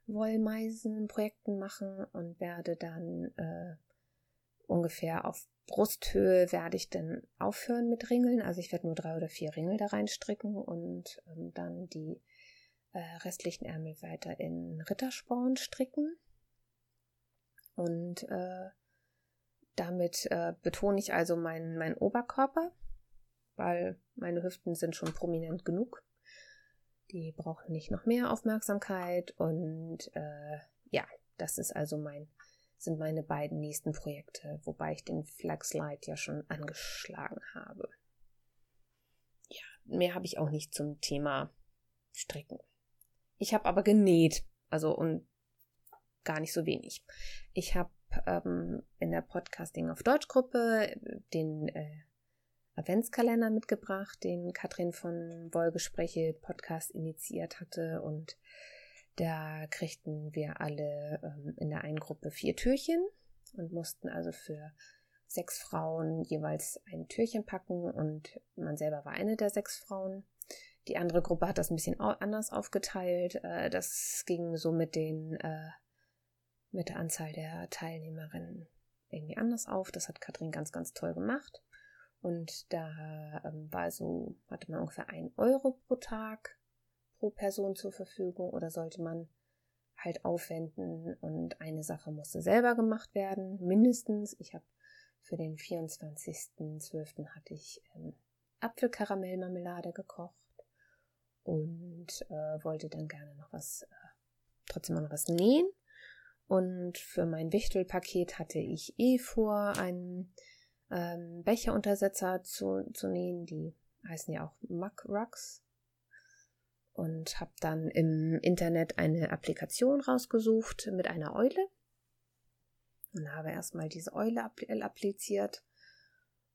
Wollmeisenprojekten machen und werde dann äh, ungefähr auf Brusthöhe werde ich dann aufhören mit Ringeln. Also ich werde nur drei oder vier Ringel da reinstricken und ähm, dann die äh, restlichen Ärmel weiter in Rittersporn stricken. Und äh, damit äh, betone ich also meinen mein Oberkörper, weil meine Hüften sind schon prominent genug. Die brauchen nicht noch mehr Aufmerksamkeit und äh, ja, das ist also mein sind meine beiden nächsten Projekte, wobei ich den Flaxlight ja schon angeschlagen habe. Ja, mehr habe ich auch nicht zum Thema Stricken. Ich habe aber genäht, also und gar nicht so wenig. Ich habe ähm, in der Podcasting auf Deutsch Gruppe den äh, Adventskalender mitgebracht, den Katrin von Wollgespräche Podcast initiiert hatte und da kriegten wir alle ähm, in der einen Gruppe vier Türchen und mussten also für sechs Frauen jeweils ein Türchen packen und man selber war eine der sechs Frauen. Die andere Gruppe hat das ein bisschen anders aufgeteilt. Äh, das ging so mit den äh, mit der Anzahl der Teilnehmerinnen irgendwie anders auf. Das hat Katrin ganz, ganz toll gemacht. Und da ähm, war so, hatte man ungefähr ein Euro pro Tag pro Person zur Verfügung oder sollte man halt aufwenden und eine Sache musste selber gemacht werden, mindestens. Ich habe für den 24.12. hatte ich ähm, Apfelkaramellmarmelade gekocht und äh, wollte dann gerne noch was, äh, trotzdem noch was nähen. Und für mein Wichtelpaket hatte ich eh vor, einen ähm, Becheruntersetzer zu, zu nähen. Die heißen ja auch Mug Rugs und habe dann im Internet eine Applikation rausgesucht mit einer Eule und habe erstmal diese Eule appliziert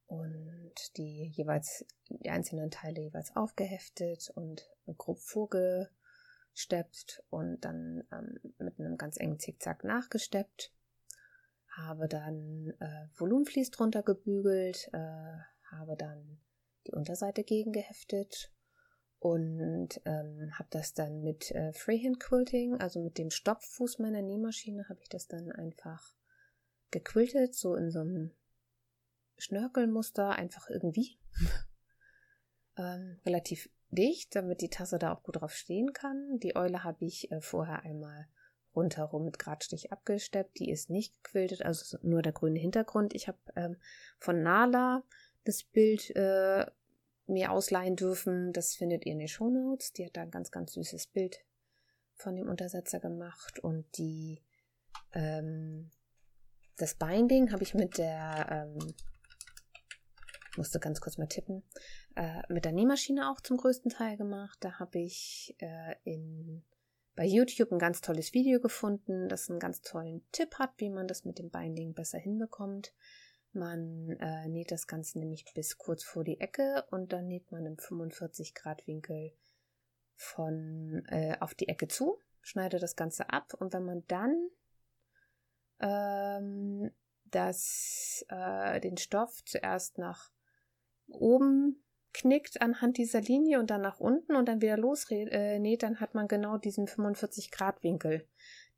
und die jeweils die einzelnen Teile jeweils aufgeheftet und grob vorgesteppt und dann ähm, mit einem ganz engen Zickzack nachgesteppt. Habe dann äh, Volumenvlies drunter gebügelt, äh, habe dann die Unterseite gegengeheftet und ähm, habe das dann mit äh, Freehand Quilting, also mit dem Stopfuß meiner Nähmaschine, habe ich das dann einfach gequiltet, so in so einem Schnörkelmuster, einfach irgendwie. <laughs> ähm, relativ dicht, damit die Tasse da auch gut drauf stehen kann. Die Eule habe ich äh, vorher einmal rundherum mit Gradstich abgesteppt. Die ist nicht gequiltet, also nur der grüne Hintergrund. Ich habe ähm, von Nala das Bild äh, mir ausleihen dürfen. Das findet ihr in den Shownotes. Die hat da ein ganz, ganz süßes Bild von dem Untersetzer gemacht und die ähm, das Binding habe ich mit der ähm, musste ganz kurz mal tippen äh, mit der Nähmaschine auch zum größten Teil gemacht. Da habe ich äh, in bei YouTube ein ganz tolles Video gefunden, das einen ganz tollen Tipp hat, wie man das mit dem Binding besser hinbekommt. Man äh, näht das Ganze nämlich bis kurz vor die Ecke und dann näht man im 45 Grad Winkel von äh, auf die Ecke zu, schneidet das Ganze ab und wenn man dann ähm, das, äh, den Stoff zuerst nach oben knickt anhand dieser Linie und dann nach unten und dann wieder losnäht, äh, dann hat man genau diesen 45 Grad Winkel,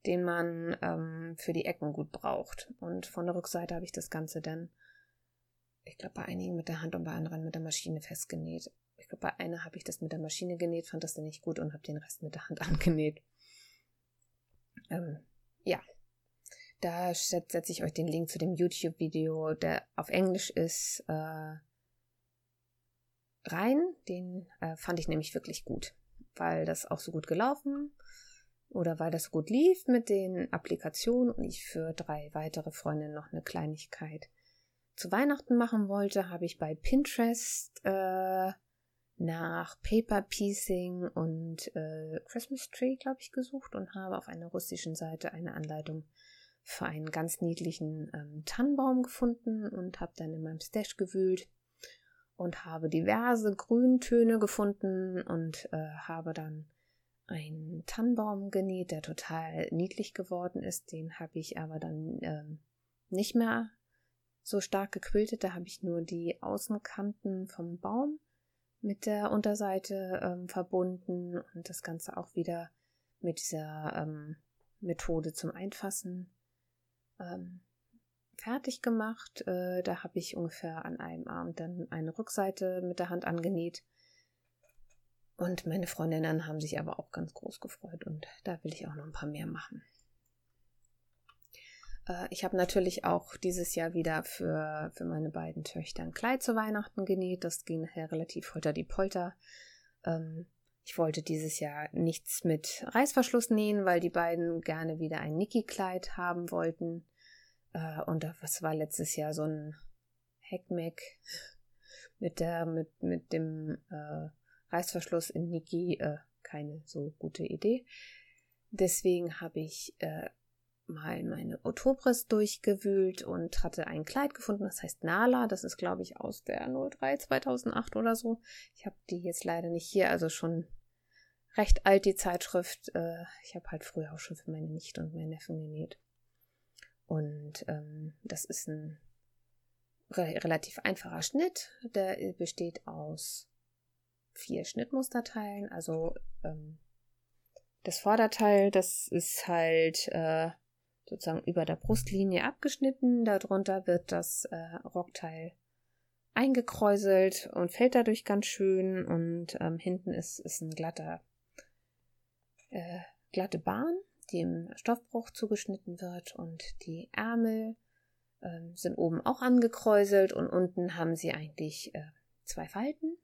den man ähm, für die Ecken gut braucht. Und von der Rückseite habe ich das Ganze dann, ich glaube, bei einigen mit der Hand und bei anderen mit der Maschine festgenäht. Ich glaube, bei einer habe ich das mit der Maschine genäht, fand das dann nicht gut und habe den Rest mit der Hand <laughs> angenäht. Ähm, ja, da setze ich euch den Link zu dem YouTube-Video, der auf Englisch ist, äh, rein. Den äh, fand ich nämlich wirklich gut, weil das auch so gut gelaufen oder weil das so gut lief mit den Applikationen und ich für drei weitere Freundinnen noch eine Kleinigkeit zu Weihnachten machen wollte, habe ich bei Pinterest äh, nach Paper Piecing und äh, Christmas Tree, glaube ich, gesucht und habe auf einer russischen Seite eine Anleitung für einen ganz niedlichen ähm, Tannenbaum gefunden und habe dann in meinem Stash gewühlt und habe diverse Grüntöne gefunden und äh, habe dann einen Tannenbaum genäht, der total niedlich geworden ist. Den habe ich aber dann ähm, nicht mehr so stark gequiltet. Da habe ich nur die Außenkanten vom Baum mit der Unterseite ähm, verbunden und das Ganze auch wieder mit dieser ähm, Methode zum Einfassen ähm, fertig gemacht. Äh, da habe ich ungefähr an einem Abend dann eine Rückseite mit der Hand angenäht. Und meine Freundinnen haben sich aber auch ganz groß gefreut und da will ich auch noch ein paar mehr machen. Äh, ich habe natürlich auch dieses Jahr wieder für, für meine beiden Töchter ein Kleid zu Weihnachten genäht. Das ging nachher relativ holter die Polter. Ähm, ich wollte dieses Jahr nichts mit Reißverschluss nähen, weil die beiden gerne wieder ein Niki-Kleid haben wollten. Äh, und das war letztes Jahr so ein Heckmeck <laughs> mit der, mit, mit dem äh, Reißverschluss in Niki äh, keine so gute Idee. Deswegen habe ich äh, mal meine Otobris durchgewühlt und hatte ein Kleid gefunden, das heißt Nala. Das ist, glaube ich, aus der 03 2008 oder so. Ich habe die jetzt leider nicht hier, also schon recht alt, die Zeitschrift. Äh, ich habe halt früher auch schon für meine Nichte und meinen Neffen genäht. Und ähm, das ist ein re relativ einfacher Schnitt. Der besteht aus vier Schnittmusterteilen. Also ähm, das Vorderteil, das ist halt äh, sozusagen über der Brustlinie abgeschnitten. Darunter wird das äh, Rockteil eingekräuselt und fällt dadurch ganz schön. Und ähm, hinten ist, ist ein glatter, äh, glatte Bahn die im Stoffbruch zugeschnitten wird und die Ärmel äh, sind oben auch angekräuselt und unten haben sie eigentlich äh, zwei Falten.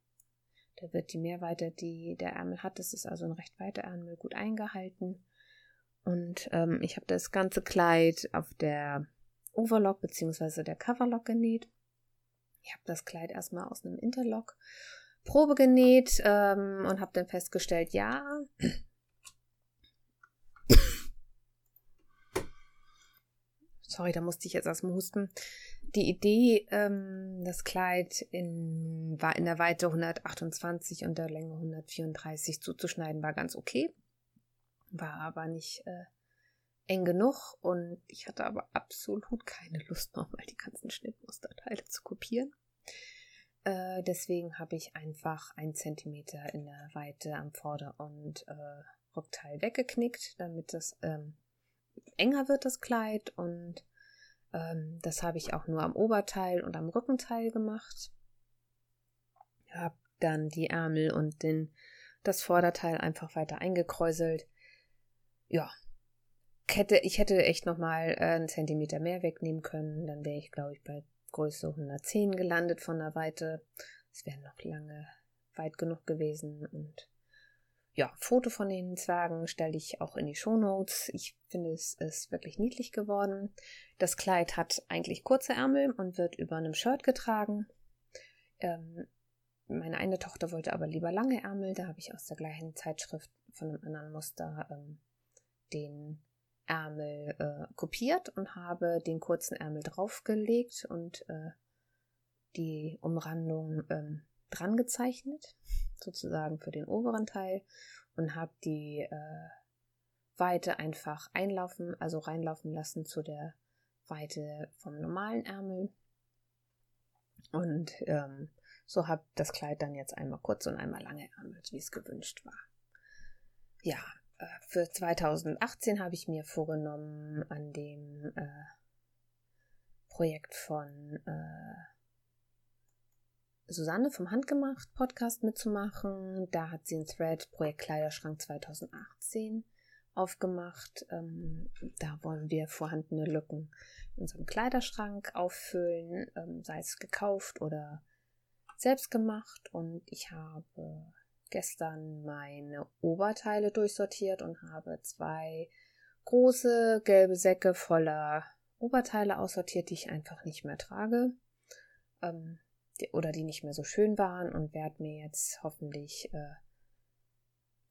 Da wird die Mehrweite, die der Ärmel hat, das ist also ein recht weiter Ärmel, gut eingehalten. Und ähm, ich habe das ganze Kleid auf der Overlock bzw. der Coverlock genäht. Ich habe das Kleid erstmal aus einem Interlock Probe genäht ähm, und habe dann festgestellt, ja, sorry, da musste ich jetzt erstmal husten. Die Idee, ähm, das Kleid in, war in der Weite 128 und der Länge 134 zuzuschneiden, war ganz okay. War aber nicht äh, eng genug und ich hatte aber absolut keine Lust, nochmal die ganzen Schnittmusterteile zu kopieren. Äh, deswegen habe ich einfach ein Zentimeter in der Weite am Vorder- und äh, Rückteil weggeknickt, damit das ähm, enger wird das Kleid und ähm, das habe ich auch nur am Oberteil und am Rückenteil gemacht. Habe dann die Ärmel und den, das Vorderteil einfach weiter eingekräuselt. Ja, hätte, ich hätte echt nochmal äh, einen Zentimeter mehr wegnehmen können. Dann wäre ich, glaube ich, bei Größe 110 gelandet von der Weite. Es wäre noch lange weit genug gewesen und ja, Foto von den Zwergen stelle ich auch in die Show Notes. Ich finde, es ist wirklich niedlich geworden. Das Kleid hat eigentlich kurze Ärmel und wird über einem Shirt getragen. Ähm, meine eine Tochter wollte aber lieber lange Ärmel. Da habe ich aus der gleichen Zeitschrift von einem anderen Muster ähm, den Ärmel äh, kopiert und habe den kurzen Ärmel draufgelegt und äh, die Umrandung ähm, dran gezeichnet, sozusagen für den oberen Teil und habe die äh, Weite einfach einlaufen, also reinlaufen lassen zu der Weite vom normalen Ärmel. Und ähm, so habe das Kleid dann jetzt einmal kurz und einmal lange Ärmel, wie es gewünscht war. Ja, äh, für 2018 habe ich mir vorgenommen, an dem äh, Projekt von äh, Susanne vom Handgemacht Podcast mitzumachen. Da hat sie ein Thread Projekt Kleiderschrank 2018 aufgemacht. Ähm, da wollen wir vorhandene Lücken in unserem Kleiderschrank auffüllen, ähm, sei es gekauft oder selbst gemacht. Und ich habe gestern meine Oberteile durchsortiert und habe zwei große gelbe Säcke voller Oberteile aussortiert, die ich einfach nicht mehr trage. Ähm, oder die nicht mehr so schön waren und werde mir jetzt hoffentlich äh,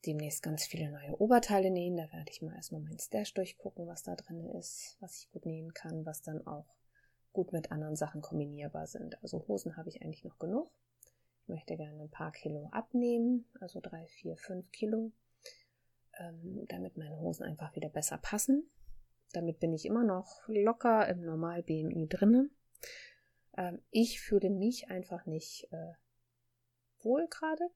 demnächst ganz viele neue Oberteile nähen. Da werde ich mal erstmal meinen Stash durchgucken, was da drin ist, was ich gut nähen kann, was dann auch gut mit anderen Sachen kombinierbar sind. Also Hosen habe ich eigentlich noch genug. Ich möchte gerne ein paar Kilo abnehmen, also drei, vier, fünf Kilo, ähm, damit meine Hosen einfach wieder besser passen. Damit bin ich immer noch locker im Normal BMI drinne. Ähm, ich fühle mich einfach nicht äh, wohl gerade.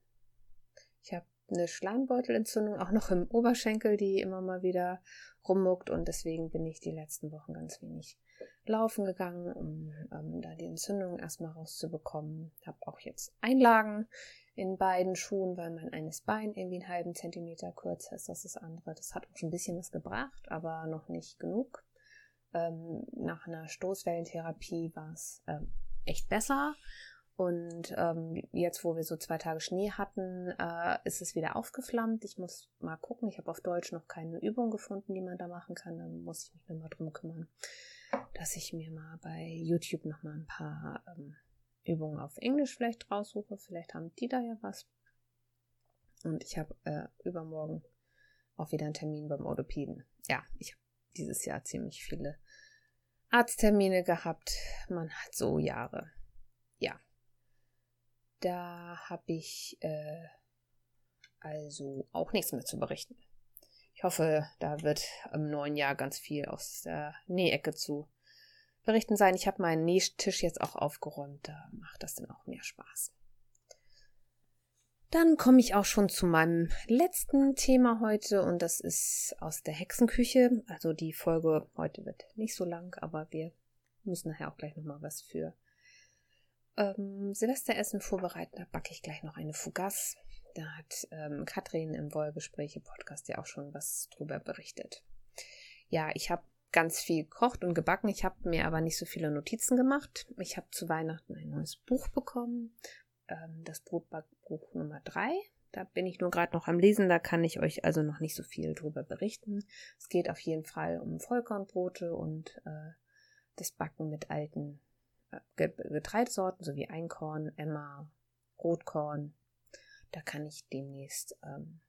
Ich habe eine Schleimbeutelentzündung auch noch im Oberschenkel, die immer mal wieder rummuckt und deswegen bin ich die letzten Wochen ganz wenig laufen gegangen, um ähm, da die Entzündung erstmal rauszubekommen. Habe auch jetzt Einlagen in beiden Schuhen, weil mein eines Bein irgendwie einen halben Zentimeter kürzer ist als das andere. Das hat auch schon ein bisschen was gebracht, aber noch nicht genug. Ähm, nach einer Stoßwellentherapie war es ähm, echt besser und ähm, jetzt, wo wir so zwei Tage Schnee hatten, äh, ist es wieder aufgeflammt. Ich muss mal gucken. Ich habe auf Deutsch noch keine Übung gefunden, die man da machen kann. Dann muss ich mich nochmal drum kümmern, dass ich mir mal bei YouTube nochmal ein paar ähm, Übungen auf Englisch vielleicht raussuche. Vielleicht haben die da ja was. Und ich habe äh, übermorgen auch wieder einen Termin beim Orthopäden. Ja, ich habe dieses Jahr ziemlich viele Arzttermine gehabt. Man hat so Jahre. Ja, da habe ich äh, also auch nichts mehr zu berichten. Ich hoffe, da wird im neuen Jahr ganz viel aus der Nähecke zu berichten sein. Ich habe meinen Nähtisch jetzt auch aufgeräumt, da macht das dann auch mehr Spaß. Dann komme ich auch schon zu meinem letzten Thema heute und das ist aus der Hexenküche. Also die Folge heute wird nicht so lang, aber wir müssen nachher auch gleich nochmal was für ähm, Silvesteressen vorbereiten. Da backe ich gleich noch eine Fougasse. Da hat ähm, Katrin im Wollgespräche-Podcast ja auch schon was drüber berichtet. Ja, ich habe ganz viel gekocht und gebacken. Ich habe mir aber nicht so viele Notizen gemacht. Ich habe zu Weihnachten ein neues Buch bekommen. Ähm, das Brotbackbuch Nummer 3. Da bin ich nur gerade noch am Lesen, da kann ich euch also noch nicht so viel drüber berichten. Es geht auf jeden Fall um Vollkornbrote und äh, das Backen mit alten Getreidesorten sowie Einkorn, Emma, Rotkorn. Da kann ich demnächst ähm,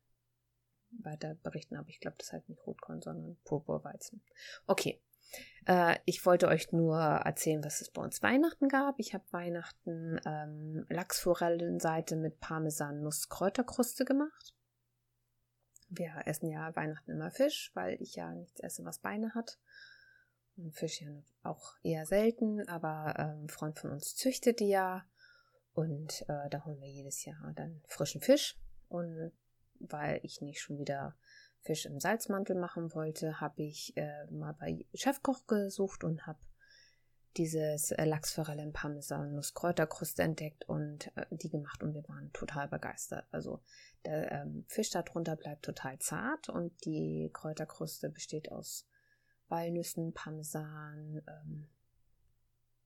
weiter berichten, aber ich glaube, das heißt nicht Rotkorn, sondern Purpurweizen. Okay. Äh, ich wollte euch nur erzählen, was es bei uns Weihnachten gab. Ich habe Weihnachten ähm, Lachsforellenseite mit Parmesan-Nuss-Kräuterkruste gemacht. Wir essen ja Weihnachten immer Fisch, weil ich ja nichts esse, was Beine hat. Fisch ja auch eher selten, aber ähm, ein Freund von uns züchtet die ja. Und äh, da holen wir jedes Jahr dann frischen Fisch. Und weil ich nicht schon wieder Fisch im Salzmantel machen wollte, habe ich äh, mal bei Chefkoch gesucht und habe dieses äh, Lachsforelle im Parmesan Nusskräuterkruste entdeckt und äh, die gemacht und wir waren total begeistert. Also der ähm, Fisch darunter bleibt total zart und die Kräuterkruste besteht aus Walnüssen, Parmesan, ähm,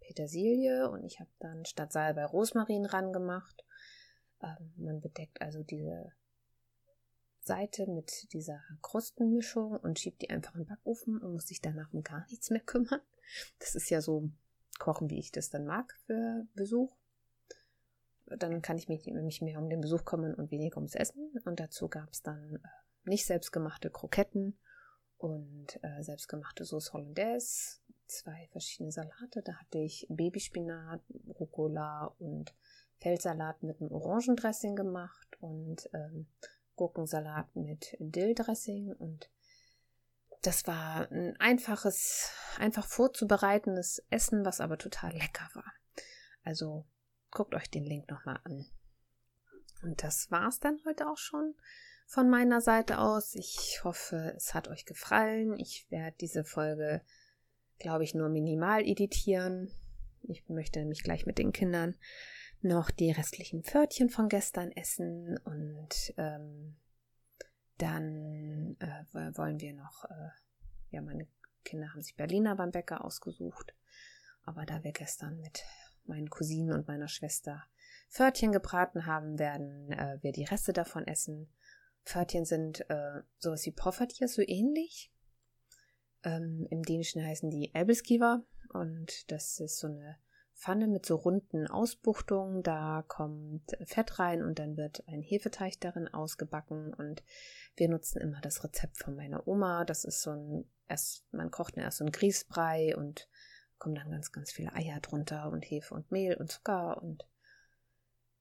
Petersilie und ich habe dann statt Salbei Rosmarin ran gemacht. Ähm, man bedeckt also diese Seite mit dieser Krustenmischung und schiebt die einfach in den Backofen und muss sich danach um gar nichts mehr kümmern. Das ist ja so Kochen, wie ich das dann mag für Besuch. dann kann ich mich, mich mehr um den Besuch kümmern und weniger ums Essen. Und dazu gab es dann äh, nicht selbstgemachte Kroketten und äh, selbstgemachte Sauce Hollandaise, zwei verschiedene Salate. Da hatte ich Babyspinat, Rucola und Feldsalat mit einem Orangendressing gemacht und ähm, Gurkensalat mit Dilldressing und das war ein einfaches, einfach vorzubereitendes Essen, was aber total lecker war. Also guckt euch den Link nochmal an. Und das war's dann heute auch schon von meiner Seite aus. Ich hoffe, es hat euch gefallen. Ich werde diese Folge, glaube ich, nur minimal editieren. Ich möchte nämlich gleich mit den Kindern noch die restlichen Pförtchen von gestern essen und ähm, dann äh, wollen wir noch, äh, ja, meine Kinder haben sich Berliner beim Bäcker ausgesucht, aber da wir gestern mit meinen Cousinen und meiner Schwester Pförtchen gebraten haben, werden äh, wir die Reste davon essen. Pförtchen sind äh, sowas wie Poffertier, so ähnlich. Ähm, Im Dänischen heißen die Elbeskiver und das ist so eine Pfanne mit so runden Ausbuchtungen. Da kommt Fett rein und dann wird ein Hefeteig darin ausgebacken. Und wir nutzen immer das Rezept von meiner Oma. Das ist so ein, erst, man kocht erst so ein Grießbrei und kommen dann ganz, ganz viele Eier drunter und Hefe und Mehl und Zucker und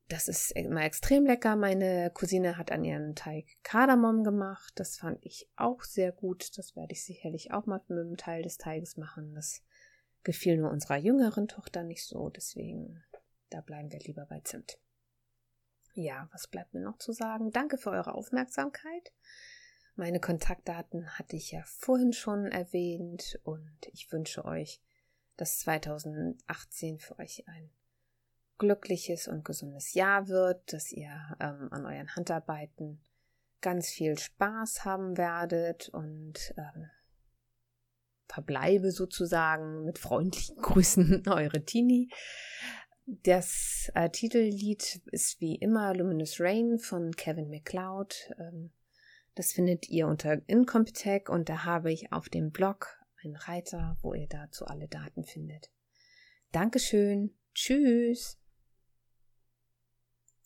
das ist immer extrem lecker. Meine Cousine hat an ihren Teig Kardamom gemacht. Das fand ich auch sehr gut. Das werde ich sicherlich auch mal mit einem Teil des Teiges machen. Das gefiel nur unserer jüngeren Tochter nicht so. Deswegen, da bleiben wir lieber bei Zimt. Ja, was bleibt mir noch zu sagen? Danke für eure Aufmerksamkeit. Meine Kontaktdaten hatte ich ja vorhin schon erwähnt und ich wünsche euch dass 2018 für euch ein glückliches und gesundes Jahr wird, dass ihr ähm, an euren Handarbeiten ganz viel Spaß haben werdet und ähm, verbleibe sozusagen mit freundlichen <laughs> Grüßen eure Tini. Das äh, Titellied ist wie immer Luminous Rain von Kevin MacLeod. Ähm, das findet ihr unter Incompetech und da habe ich auf dem Blog einen Reiter, wo ihr dazu alle Daten findet. Dankeschön. Tschüss.